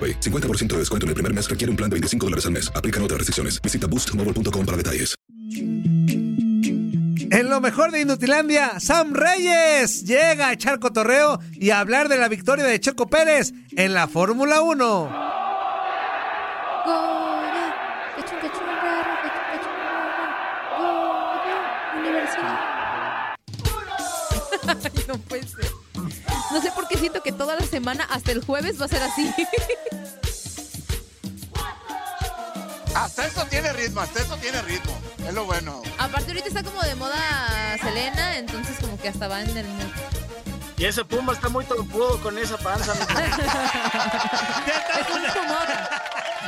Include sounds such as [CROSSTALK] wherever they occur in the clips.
AroPay. 50% de descuento en el primer mes requiere un plan de 25 dólares al mes. Aplican otras restricciones. Visita boostmobile.com para detalles. En lo mejor de Inutilandia, Sam Reyes llega a echar cotorreo y a hablar de la victoria de Checo Pérez en la Fórmula 1. [LAUGHS] no puede ser. No sé por qué siento que toda la semana, hasta el jueves, va a ser así. Hasta eso tiene ritmo, hasta eso tiene ritmo. Es lo bueno. Aparte, ahorita está como de moda Selena, entonces como que hasta va en el. Y ese Puma está muy trompudo con esa panza. [LAUGHS] ya estamos,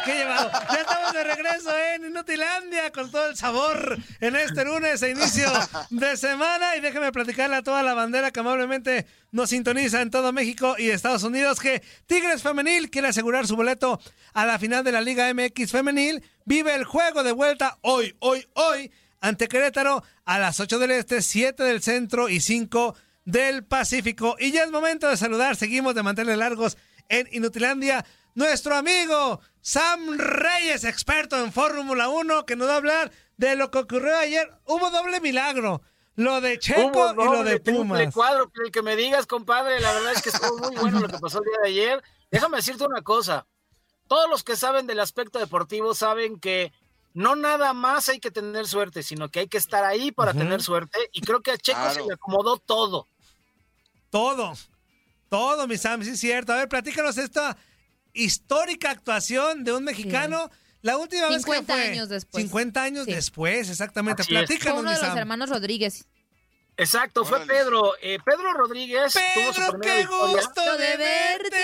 Ya estamos de regreso en Inutilandia con todo el sabor en este lunes a inicio de semana. Y déjeme platicarle a toda la bandera que amablemente nos sintoniza en todo México y Estados Unidos que Tigres Femenil quiere asegurar su boleto a la final de la Liga MX Femenil. Vive el juego de vuelta hoy, hoy, hoy ante Querétaro a las 8 del Este, 7 del Centro y 5 del Pacífico. Y ya es momento de saludar, seguimos de mantener largos en Inutilandia. Nuestro amigo Sam Reyes, experto en Fórmula 1, que nos va a hablar de lo que ocurrió ayer. Hubo doble milagro. Lo de Checo y lo de Pumas. El cuadro, el que me digas, compadre, la verdad es que estuvo muy bueno lo que pasó el día de ayer. Déjame decirte una cosa. Todos los que saben del aspecto deportivo saben que no nada más hay que tener suerte, sino que hay que estar ahí para tener suerte. Y creo que a Checo se le acomodó todo. Todo. Todo, mi Sam, sí es cierto. A ver, platícanos esta histórica actuación de un mexicano. La última vez que fue. años después. 50 años después, exactamente. Así Platícanos, uno de los Sam. hermanos Rodríguez. Exacto, fue Pedro. Eh, Pedro Rodríguez tuvo su Pedro, primera qué victoria. gusto de verte.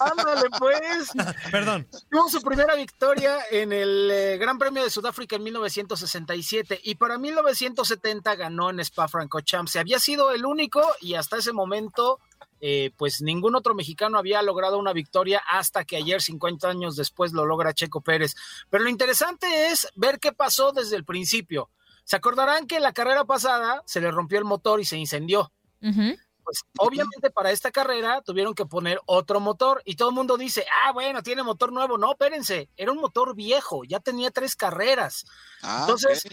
Ándale, pues. [LAUGHS] Perdón. Tuvo su primera victoria en el eh, Gran Premio de Sudáfrica en 1967 y para 1970 ganó en Spa-Francorchamps. Había sido el único y hasta ese momento eh, pues ningún otro mexicano había logrado una victoria hasta que ayer, 50 años después, lo logra Checo Pérez. Pero lo interesante es ver qué pasó desde el principio. Se acordarán que la carrera pasada se le rompió el motor y se incendió. Pues obviamente para esta carrera tuvieron que poner otro motor y todo el mundo dice, ah, bueno, tiene motor nuevo. No, espérense, era un motor viejo, ya tenía tres carreras. Ah, Entonces.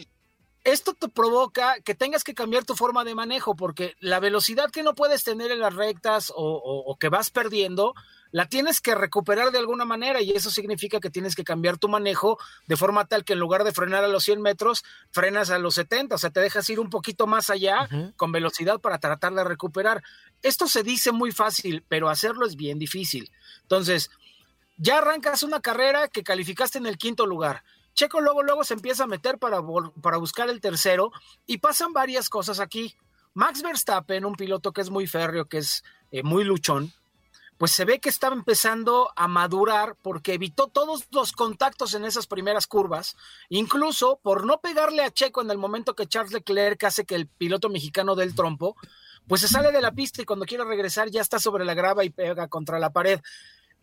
Esto te provoca que tengas que cambiar tu forma de manejo porque la velocidad que no puedes tener en las rectas o, o- o que vas perdiendo, la tienes que recuperar de alguna manera y eso significa que tienes que cambiar tu manejo de forma tal que en lugar de frenar a los 100 metros, frenas a los 70, o sea, te dejas ir un poquito más allá con velocidad para tratar de recuperar. Esto se dice muy fácil, pero hacerlo es bien difícil. Entonces, ya arrancas una carrera que calificaste en el quinto lugar. Checo luego, luego se empieza a meter para, para buscar el tercero y pasan varias cosas aquí. Max Verstappen, un piloto que es muy férreo, que es eh, muy luchón, pues se ve que estaba empezando a madurar porque evitó todos los contactos en esas primeras curvas, incluso por no pegarle a Checo en el momento que Charles Leclerc hace que el piloto mexicano del trompo, pues se sale de la pista y cuando quiere regresar ya está sobre la grava y pega contra la pared.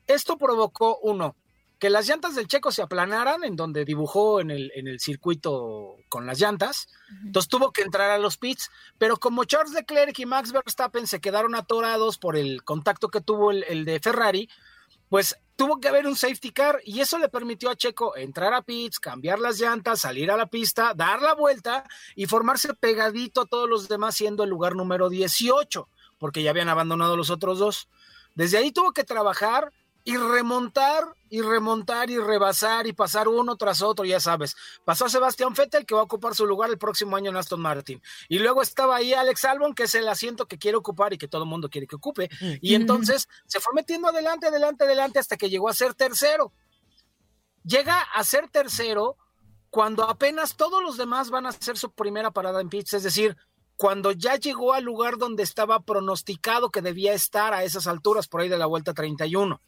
Esto provocó, uno, que las llantas del Checo se aplanaran en donde dibujó en el, en el circuito con las llantas. Entonces tuvo que entrar a los pits. Pero como Charles Leclerc y Max Verstappen se quedaron atorados por el contacto que tuvo el, el de Ferrari, pues tuvo que haber un safety car y eso le permitió a Checo entrar a pits, cambiar las llantas, salir a la pista, dar la vuelta y formarse pegadito a todos los demás siendo el lugar número 18, porque ya habían abandonado los otros dos. Desde ahí tuvo que trabajar y remontar y remontar y rebasar y pasar uno tras otro, ya sabes. Pasó a Sebastián Vettel que va a ocupar su lugar el próximo año en Aston Martin. Y luego estaba ahí Alex Albon, que es el asiento que quiere ocupar y que todo el mundo quiere que ocupe. Y entonces se fue metiendo adelante, adelante, adelante hasta que llegó a ser tercero. Llega a ser tercero cuando apenas todos los demás van a hacer su primera parada en pits, es decir, cuando ya llegó al lugar donde estaba pronosticado que debía estar a esas alturas, por ahí de la vuelta 31.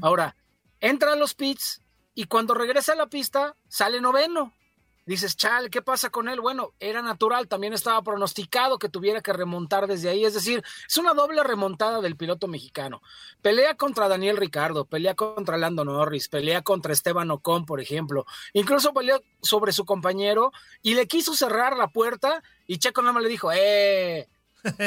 Ahora, entra a los pits y cuando regresa a la pista, sale noveno. Dices, chal, ¿qué pasa con él? Bueno, era natural, también estaba pronosticado que tuviera que remontar desde ahí. Es decir, es una doble remontada del piloto mexicano. Pelea contra Daniel Ricardo, pelea contra Lando Norris, pelea contra Esteban Ocon, por ejemplo. Incluso peleó sobre su compañero y le quiso cerrar la puerta y Checo nada más le dijo, ¡eh!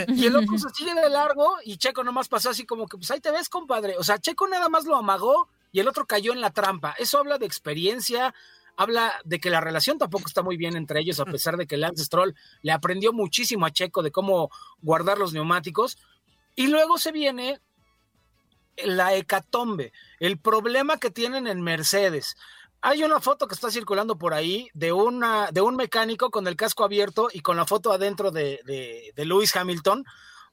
Y el otro se sigue de largo y Checo nomás pasó así como que, pues ahí te ves, compadre. O sea, Checo nada más lo amagó y el otro cayó en la trampa. Eso habla de experiencia, habla de que la relación tampoco está muy bien entre ellos, a pesar de que Lance Stroll le aprendió muchísimo a Checo de cómo guardar los neumáticos. Y luego se viene la hecatombe, el problema que tienen en Mercedes. Hay una foto que está circulando por ahí de, una, de un mecánico con el casco abierto y con la foto adentro de, de, de Lewis Hamilton,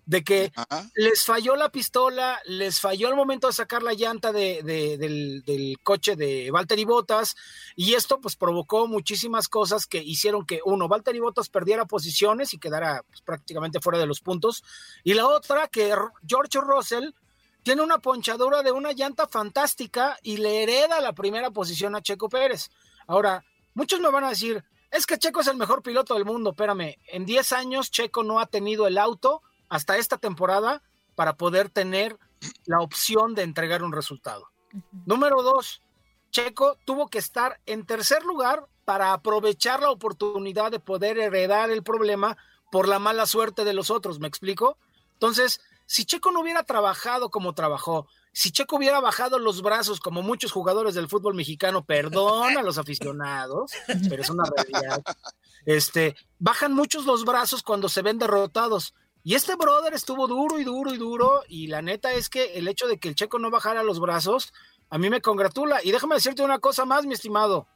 de que les falló la pistola, les falló el momento de sacar la llanta de, de, del, del, coche de Valtteri Bottas, y esto pues provocó muchísimas cosas que hicieron que uno, Valtteri Bottas perdiera posiciones y quedara pues, prácticamente fuera de los puntos, y la otra que George Russell tiene una ponchadura de una llanta fantástica y le hereda la primera posición a Checo Pérez. Ahora, muchos me van a decir, es que Checo es el mejor piloto del mundo, espérame, en 10 años Checo no ha tenido el auto hasta esta temporada para poder tener la opción de entregar un resultado. Uh -huh. Número dos, Checo tuvo que estar en tercer lugar para aprovechar la oportunidad de poder heredar el problema por la mala suerte de los otros, ¿me explico? Entonces, si Checo no hubiera trabajado como trabajó, si Checo hubiera bajado los brazos como muchos jugadores del fútbol mexicano, perdón a los aficionados, pero es una realidad. [LAUGHS] Este, bajan muchos los brazos cuando se ven derrotados. Y este brother estuvo duro y duro y duro, y la neta es que el hecho de que el checo no bajara los brazos, a mí me congratula. Y déjame decirte una cosa más, mi estimado.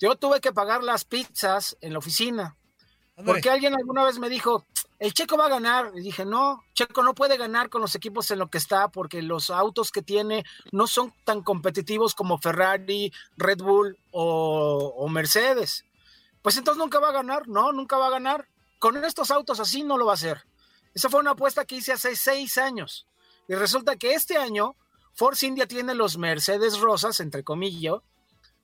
Yo tuve que pagar las pizzas en la oficina. Porque alguien alguna vez me dijo, el Checo va a ganar. Y dije, no, Checo no puede ganar con los equipos en lo que está, porque los autos que tiene no son tan competitivos como Ferrari, Red Bull o, o Mercedes. Pues entonces nunca va a ganar, no, nunca va a ganar. Con estos autos así no lo va a hacer. Esa fue una apuesta que hice hace seis años. Y resulta que este año Force India tiene los Mercedes rosas, entre comillas,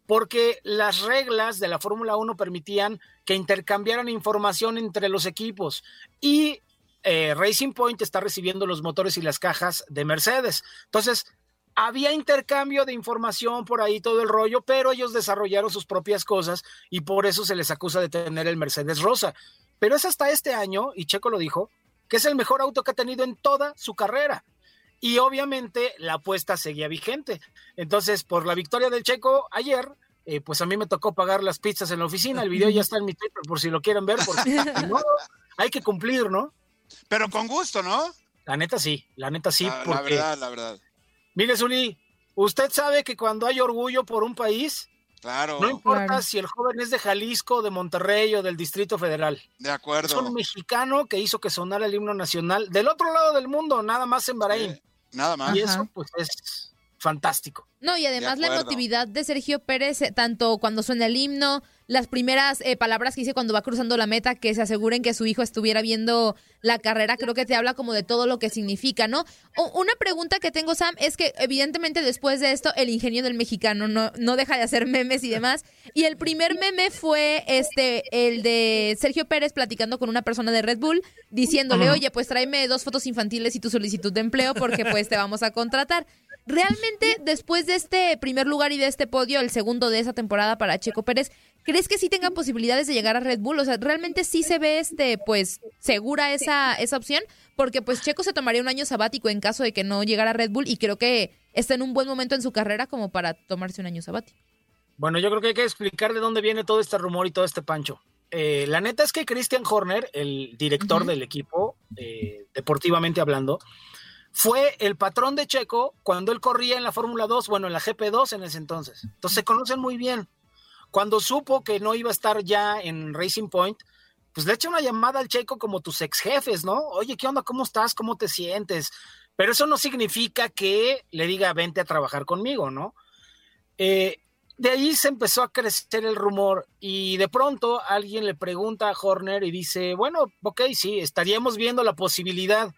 porque las reglas de la Fórmula 1 permitían que intercambiaran información entre los equipos. Y eh, Racing Point está recibiendo los motores y las cajas de Mercedes. Entonces, había intercambio de información por ahí, todo el rollo, pero ellos desarrollaron sus propias cosas y por eso se les acusa de tener el Mercedes rosa. Pero es hasta este año, y Checo lo dijo, que es el mejor auto que ha tenido en toda su carrera. Y obviamente la apuesta seguía vigente. Entonces, por la victoria del Checo ayer, eh, pues a mí me tocó pagar las pizzas en la oficina. El video ya está en mi Twitter por si lo quieren ver, porque [LAUGHS] no, hay que cumplir, ¿no? Pero con gusto, ¿no? La neta sí, la neta sí. La, porque, la verdad, la verdad. Mire, Zuli, usted sabe que cuando hay orgullo por un país, Claro. No importa Claro. si el joven es de Jalisco, de Monterrey o del Distrito Federal. De acuerdo. Es un mexicano que hizo que sonara el himno nacional del otro lado del mundo, nada más en Bahrein. Eh, nada más. Y Ajá. eso, pues, es fantástico. No, y además la emotividad de Sergio Pérez, eh, tanto cuando suena el himno, las primeras eh, palabras que dice cuando va cruzando la meta, que se aseguren que su hijo estuviera viendo la carrera, creo que te habla como de todo lo que significa, ¿no? una pregunta que tengo, Sam, es que evidentemente después de esto, el ingenio del mexicano no, no deja de hacer memes y demás. Y el primer meme fue este, el de Sergio Pérez platicando con una persona de Red Bull, diciéndole, oye, pues tráeme dos fotos infantiles y tu solicitud de empleo porque pues te vamos a contratar. Realmente, después de este primer lugar y de este podio, el segundo de esa temporada para Checo Pérez, ¿crees que sí tenga posibilidades de llegar a Red Bull? O sea, ¿realmente sí se ve, este, pues, segura esa, esa opción? Porque, pues, Checo se tomaría un año sabático en caso de que no llegara a Red Bull y creo que está en un buen momento en su carrera como para tomarse un año sabático. Bueno, yo creo que hay que explicar de dónde viene todo este rumor y todo este pancho. Eh, la neta es que Christian Horner, el director del equipo, eh, deportivamente hablando, fue el patrón de Checo cuando él corría en la Fórmula 2, bueno, en la GP2 en ese entonces. Entonces se conocen muy bien. Cuando supo que no iba a estar ya en Racing Point, pues le echa una llamada al Checo como tus ex jefes, ¿no? Oye, ¿qué onda? ¿Cómo estás? ¿Cómo te sientes? Pero eso no significa que le diga, vente a trabajar conmigo, ¿no? Eh, de ahí se empezó a crecer el rumor y de pronto alguien le pregunta a Horner y dice, bueno, ok, sí, estaríamos viendo la posibilidad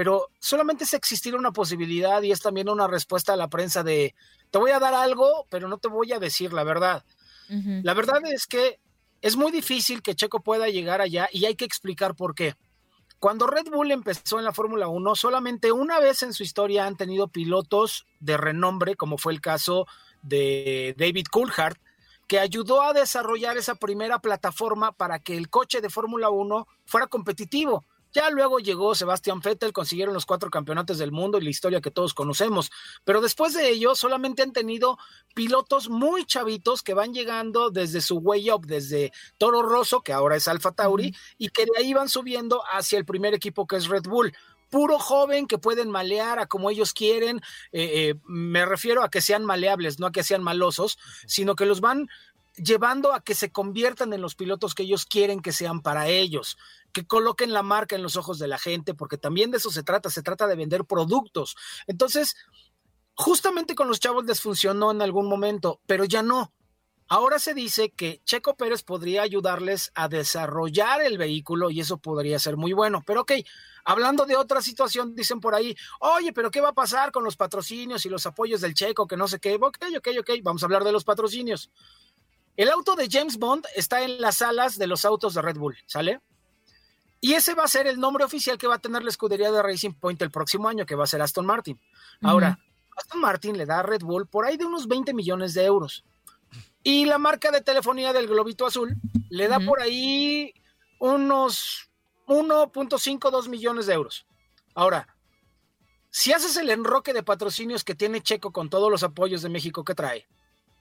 pero solamente es existir una posibilidad y es también una respuesta a la prensa de te voy a dar algo, pero no te voy a decir la verdad. La verdad es que es muy difícil que Checo pueda llegar allá y hay que explicar por qué. Cuando Red Bull empezó en la Fórmula 1, solamente una vez en su historia han tenido pilotos de renombre, como fue el caso de David Coulthard, que ayudó a desarrollar esa primera plataforma para que el coche de Fórmula 1 fuera competitivo. Ya luego llegó Sebastián Vettel, consiguieron los cuatro campeonatos del mundo y la historia que todos conocemos. Pero después de ello, solamente han tenido pilotos muy chavitos que van llegando desde su way up, desde Toro Rosso, que ahora es Alfa Tauri, y que de ahí van subiendo hacia el primer equipo que es Red Bull puro joven que pueden malear a como ellos quieren. Eh, eh, me refiero a que sean maleables, no a que sean malosos, sino que los van llevando a que se conviertan en los pilotos que ellos quieren que sean para ellos que coloquen la marca en los ojos de la gente, porque también de eso se trata, se trata de vender productos. Entonces, justamente con los chavos les funcionó en algún momento, pero ya no. Ahora se dice que Checo Pérez podría ayudarles a desarrollar el vehículo y eso podría ser muy bueno. Pero ok, hablando de otra situación, dicen por ahí, oye, pero ¿qué va a pasar con los patrocinios y los apoyos del Checo? Que no sé qué. Ok, ok, ok, vamos a hablar de los patrocinios. El auto de James Bond está en las alas de los autos de Red Bull, ¿sale? Y ese va a ser el nombre oficial que va a tener la escudería de Racing Point el próximo año, que va a ser Aston Martin. Ahora, Aston Martin le da a Red Bull por ahí de unos 20 millones de euros. Y la marca de telefonía del Globito Azul le da por ahí unos 1.52 millones de euros. Ahora, si haces el enroque de patrocinios que tiene Checo con todos los apoyos de México que trae,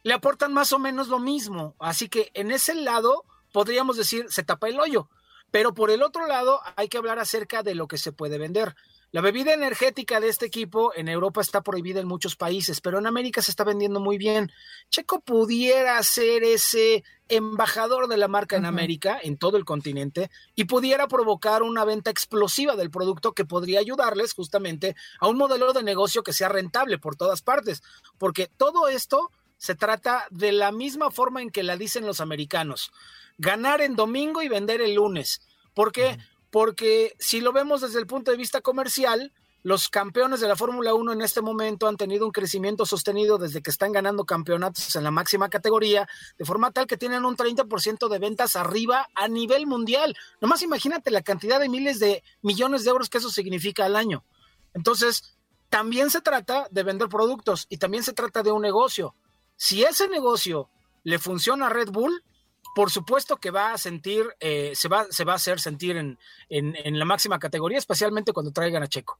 le aportan más o menos lo mismo. Así que en ese lado podríamos decir, se tapa el hoyo. Pero por el otro lado, hay que hablar acerca de lo que se puede vender. La bebida energética de este equipo en Europa está prohibida en muchos países, pero en América se está vendiendo muy bien. Checo pudiera ser ese embajador de la marca en América, en todo el continente, y pudiera provocar una venta explosiva del producto que podría ayudarles justamente a un modelo de negocio que sea rentable por todas partes, porque todo esto se trata de la misma forma en que la dicen los americanos ganar en domingo y vender el lunes. ¿Por qué? Porque si lo vemos desde el punto de vista comercial, los campeones de la Fórmula 1 en este momento han tenido un crecimiento sostenido desde que están ganando campeonatos en la máxima categoría, de forma tal que tienen un 30% de ventas arriba a nivel mundial. Nomás imagínate la cantidad de miles de millones de euros que eso significa al año. Entonces, también se trata de vender productos y también se trata de un negocio. Si ese negocio le funciona a Red Bull, por supuesto que va a sentir, eh, se, va, se va a hacer sentir en, en, en la máxima categoría, especialmente cuando traigan a Checo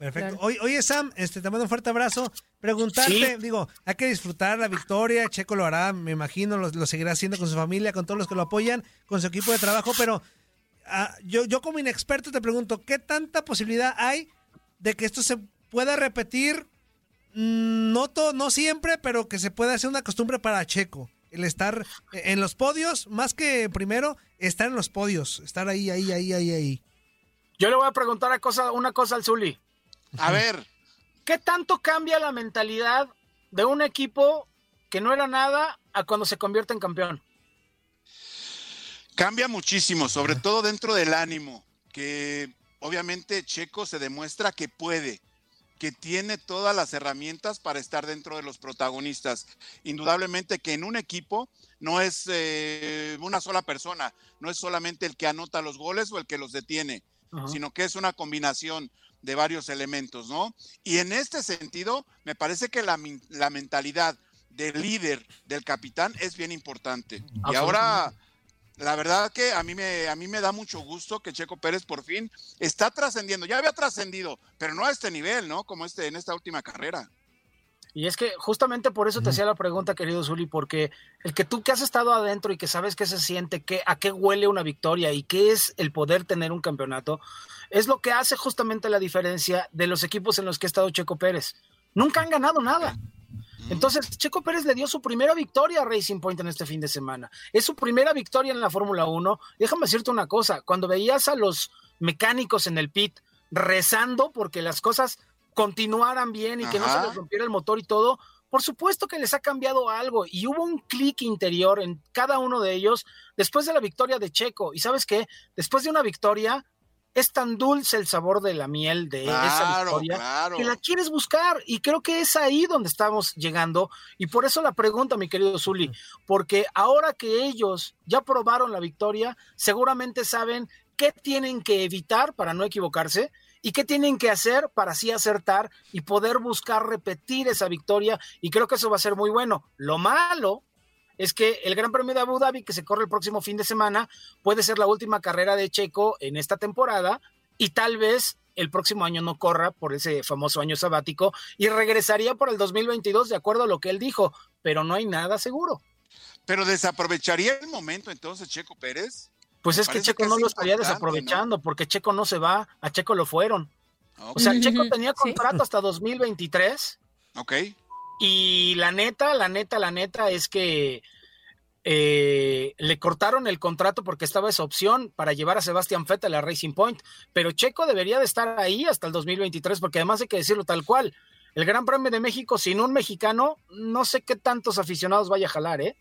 Perfecto. Claro. Oye, oye, Sam, este, te mando un fuerte abrazo. Preguntarte, digo, hay que disfrutar la victoria. Checo lo hará, me imagino, lo, lo seguirá haciendo con su familia, con todos los que lo apoyan, con su equipo de trabajo. Pero ah, yo, yo como inexperto te pregunto, ¿qué tanta posibilidad hay de que esto se pueda repetir? Mm, No, to- no siempre, pero que se pueda hacer una costumbre para Checo. El estar en los podios, más que primero, estar en los podios. Estar ahí, ahí, ahí, ahí, ahí. Yo le voy a preguntar a cosa, una cosa al Zuli. A ver, ¿Qué tanto cambia la mentalidad de un equipo que no era nada a cuando se convierte en campeón? cambia muchísimo, sobre todo dentro del ánimo, que obviamente Checo se demuestra que puede, que tiene todas las herramientas para estar dentro de los protagonistas. Indudablemente que en un equipo no es eh, una sola persona, no es solamente el que anota los goles o el que los detiene, sino que es una combinación de varios elementos, ¿no? Y en este sentido, me parece que la, la mentalidad del líder, del capitán, es bien importante. Y ahora, la verdad que a mí, me, a mí me da mucho gusto que Checo Pérez por fin está trascendiendo. Ya había trascendido, pero no a este nivel, ¿no? Como este en esta última carrera. Y es que justamente por eso te hacía la pregunta, querido Zuli, porque el que tú que has estado adentro y que sabes qué se siente, qué, a qué huele una victoria y qué es el poder tener un campeonato, es lo que hace justamente la diferencia de los equipos en los que ha estado Checo Pérez. Nunca han ganado nada. Entonces, Checo Pérez le dio su primera victoria a Racing Point en este fin de semana. Es su primera victoria en la Fórmula 1. Déjame decirte una cosa, cuando veías a los mecánicos en el pit rezando porque las cosas continuaran bien y que no se les rompiera el motor y todo, por supuesto que les ha cambiado algo y hubo un clic interior en cada uno de ellos después de la victoria de Checo. Y sabes qué, después de una victoria es tan dulce el sabor de la miel de esa victoria claro. que la quieres buscar y creo que es ahí donde estamos llegando y por eso la pregunta mi querido Zuli porque ahora que ellos ya probaron la victoria seguramente saben qué tienen que evitar para no equivocarse y qué tienen que hacer para así acertar y poder buscar repetir esa victoria y creo que eso va a ser muy bueno lo malo es que el Gran Premio de Abu Dhabi, que se corre el próximo fin de semana, puede ser la última carrera de Checo en esta temporada y tal vez el próximo año no corra por ese famoso año sabático y regresaría por el 2022 de acuerdo a lo que él dijo, pero no hay nada seguro. Pero desaprovecharía el momento entonces Checo Pérez. Pues es que Checo que no es lo estaría desaprovechando porque Checo no se va, a Checo lo fueron. Ok. O sea, Checo tenía Sí. contrato hasta 2023 Ok. Y la neta, la neta, la neta es que eh, le cortaron el contrato porque estaba esa opción para llevar a Sebastián Vettel a Racing Point, pero Checo debería de estar ahí hasta el 2023 porque además hay que decirlo tal cual. El Gran Premio de México sin un mexicano, no sé qué tantos aficionados vaya a jalar, ¿eh?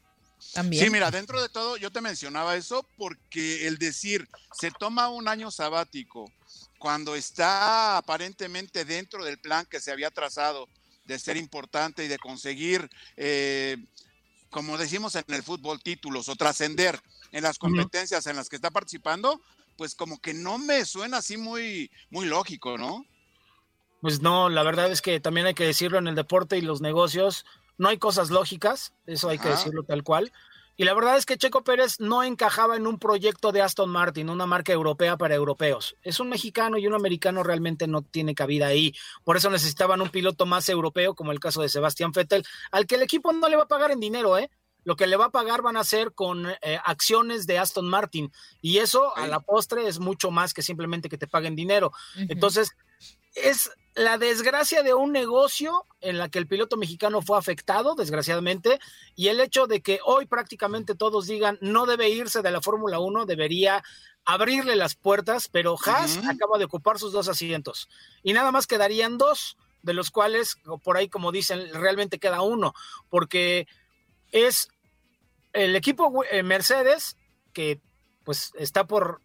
También. Sí, mira, dentro de todo yo te mencionaba eso porque el decir se toma un año sabático cuando está aparentemente dentro del plan que se había trazado de ser importante y de conseguir, eh, como decimos en el fútbol, títulos o trascender en las competencias en las que está participando, pues como que no me suena así muy, muy lógico, ¿no? Pues no, la verdad es que también hay que decirlo en el deporte y los negocios, no hay cosas lógicas, eso hay que decirlo tal cual. Y la verdad es que Checo Pérez no encajaba en un proyecto de Aston Martin, una marca europea para europeos. Es un mexicano y un americano realmente no tiene cabida ahí. Por eso necesitaban un piloto más europeo, como el caso de Sebastián Vettel, al que el equipo no le va a pagar en dinero, ¿eh? Lo que le va a pagar van a ser con eh, acciones de Aston Martin. Y eso a la postre es mucho más que simplemente que te paguen dinero. Entonces, es la desgracia de un negocio en la que el piloto mexicano fue afectado, desgraciadamente, y el hecho de que hoy prácticamente todos digan no debe irse de la Fórmula 1, debería abrirle las puertas, pero Haas acaba de ocupar sus dos asientos. Y nada más quedarían dos, de los cuales, por ahí como dicen, realmente queda uno, porque es el equipo eh, Mercedes que pues está por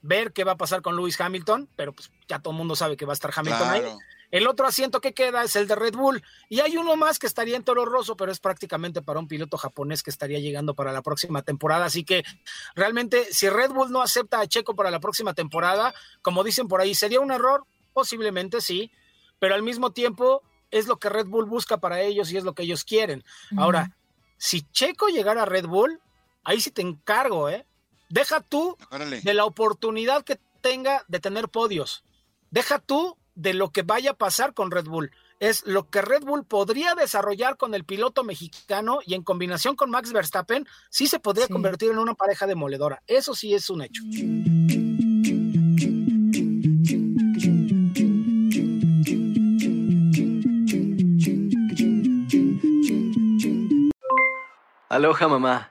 ver qué va a pasar con Lewis Hamilton, pero pues ya todo el mundo sabe que va a estar Hamilton ahí. Claro. El otro asiento que queda es el de Red Bull. Y hay uno más que estaría en Toro Rosso, pero es prácticamente para un piloto japonés que estaría llegando para la próxima temporada. Así que realmente, si Red Bull no acepta a Checo para la próxima temporada, como dicen por ahí, ¿sería un error? Posiblemente sí, pero al mismo tiempo es lo que Red Bull busca para ellos y es lo que ellos quieren. Ahora, si Checo llegara a Red Bull, ahí sí te encargo, ¿eh? Deja tú Órale. de la oportunidad que tenga de tener podios. Deja tú de lo que vaya a pasar con Red Bull. Es lo que Red Bull podría desarrollar con el piloto mexicano y en combinación con Max Verstappen, sí se podría convertir en una pareja demoledora. Eso sí es un hecho. Aloha mamá,